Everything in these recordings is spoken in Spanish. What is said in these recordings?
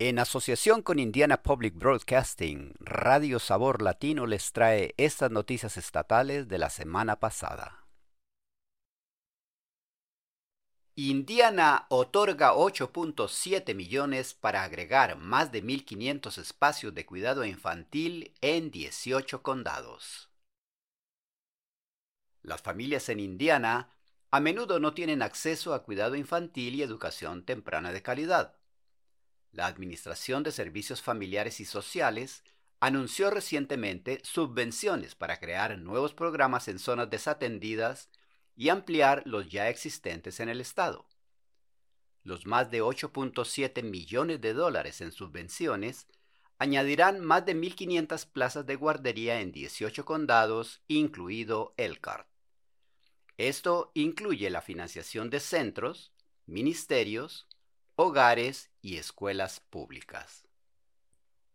En asociación con Indiana Public Broadcasting, Radio Sabor Latino les trae estas noticias estatales de la semana pasada. Indiana otorga 8.7 millones para agregar más de 1.500 espacios de cuidado infantil en 18 condados. Las familias en Indiana a menudo no tienen acceso a cuidado infantil y educación temprana de calidad. La Administración de Servicios Familiares y Sociales anunció recientemente subvenciones para crear nuevos programas en zonas desatendidas y ampliar los ya existentes en el Estado. Los más de 8.7 millones de dólares en subvenciones añadirán más de 1.500 plazas de guardería en 18 condados, incluido Elkhart. Esto incluye la financiación de centros, ministerios, hogares y escuelas públicas.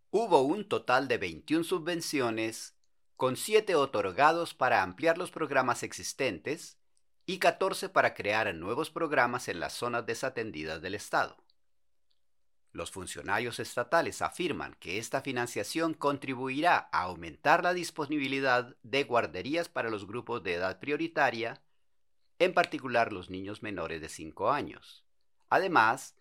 Hubo un total de 21 subvenciones, con 7 otorgados para ampliar los programas existentes y 14 para crear nuevos programas en las zonas desatendidas del Estado. Los funcionarios estatales afirman que esta financiación contribuirá a aumentar la disponibilidad de guarderías para los grupos de edad prioritaria, en particular los niños menores de 5 años. Además,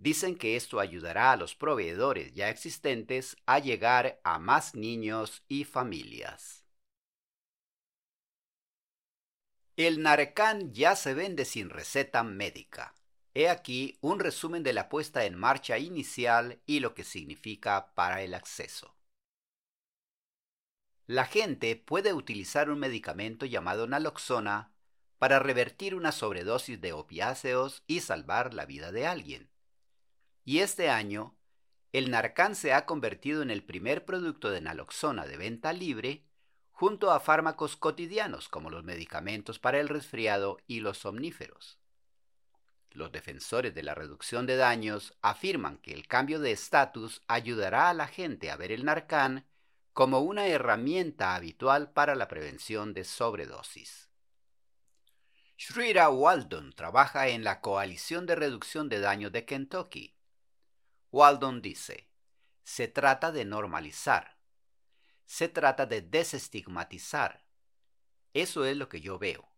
dicen que esto ayudará a los proveedores ya existentes a llegar a más niños y familias. El Narcan ya se vende sin receta médica. He aquí un resumen de la puesta en marcha inicial y lo que significa para el acceso. La gente puede utilizar un medicamento llamado naloxona para revertir una sobredosis de opiáceos y salvar la vida de alguien. Y este año, el Narcan se ha convertido en el primer producto de naloxona de venta libre junto a fármacos cotidianos como los medicamentos para el resfriado y los somníferos. Los defensores de la reducción de daños afirman que el cambio de estatus ayudará a la gente a ver el Narcan como una herramienta habitual para la prevención de sobredosis. Shrira Waldon trabaja en la Coalición de Reducción de Daños de Kentucky Waldon dice, se trata de normalizar, se trata de desestigmatizar. Eso es lo que yo veo,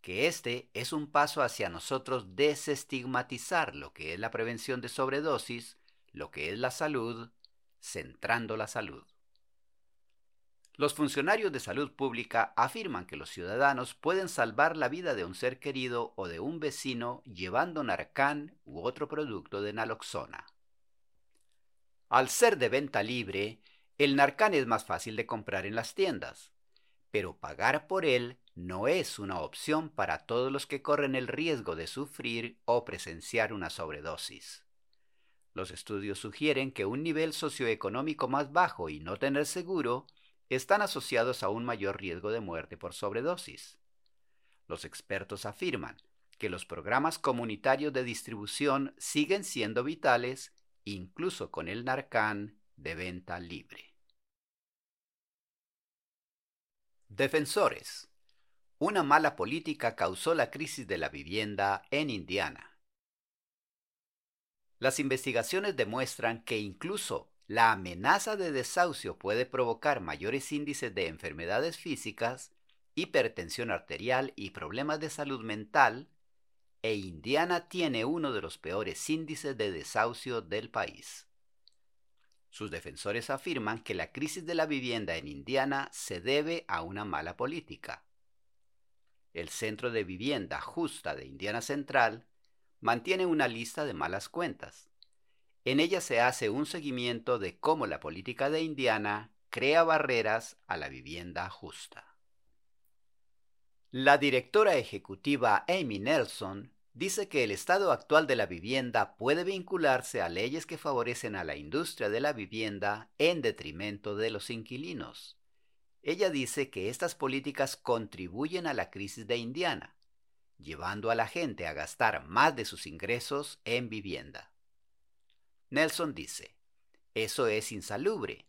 que este es un paso hacia nosotros desestigmatizar lo que es la prevención de sobredosis, lo que es la salud, centrando la salud. Los funcionarios de salud pública afirman que los ciudadanos pueden salvar la vida de un ser querido o de un vecino llevando Narcan u otro producto de naloxona. Al ser de venta libre, el Narcan es más fácil de comprar en las tiendas, pero pagar por él no es una opción para todos los que corren el riesgo de sufrir o presenciar una sobredosis. Los estudios sugieren que un nivel socioeconómico más bajo y no tener seguro están asociados a un mayor riesgo de muerte por sobredosis. Los expertos afirman que los programas comunitarios de distribución siguen siendo vitales incluso con el Narcan de venta libre. Defensores. Una mala política causó la crisis de la vivienda en Indiana. Las investigaciones demuestran que incluso la amenaza de desahucio puede provocar mayores índices de enfermedades físicas, hipertensión arterial y problemas de salud mental e Indiana tiene uno de los peores índices de desahucio del país. Sus defensores afirman que la crisis de la vivienda en Indiana se debe a una mala política. El Centro de Vivienda Justa de Indiana Central mantiene una lista de malas cuentas. En ella se hace un seguimiento de cómo la política de Indiana crea barreras a la vivienda justa. La directora ejecutiva Amy Nelson dice que el estado actual de la vivienda puede vincularse a leyes que favorecen a la industria de la vivienda en detrimento de los inquilinos. Ella dice que estas políticas contribuyen a la crisis de Indiana, llevando a la gente a gastar más de sus ingresos en vivienda. Nelson dice, eso es insalubre,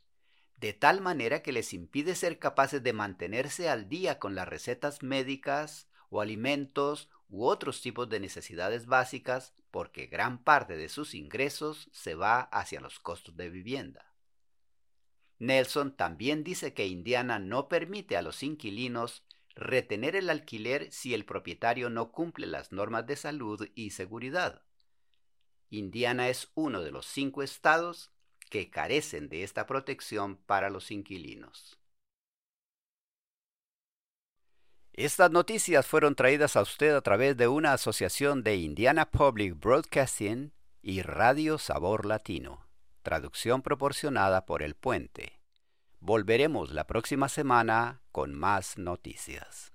de tal manera que les impide ser capaces de mantenerse al día con las recetas médicas o alimentos u otros tipos de necesidades básicas porque gran parte de sus ingresos se va hacia los costos de vivienda. Nelson también dice que Indiana no permite a los inquilinos retener el alquiler si el propietario no cumple las normas de salud y seguridad. Indiana es uno de los cinco estados que carecen de esta protección para los inquilinos. Estas noticias fueron traídas a usted a través de una asociación de Indiana Public Broadcasting y Radio Sabor Latino, traducción proporcionada por El Puente. Volveremos la próxima semana con más noticias.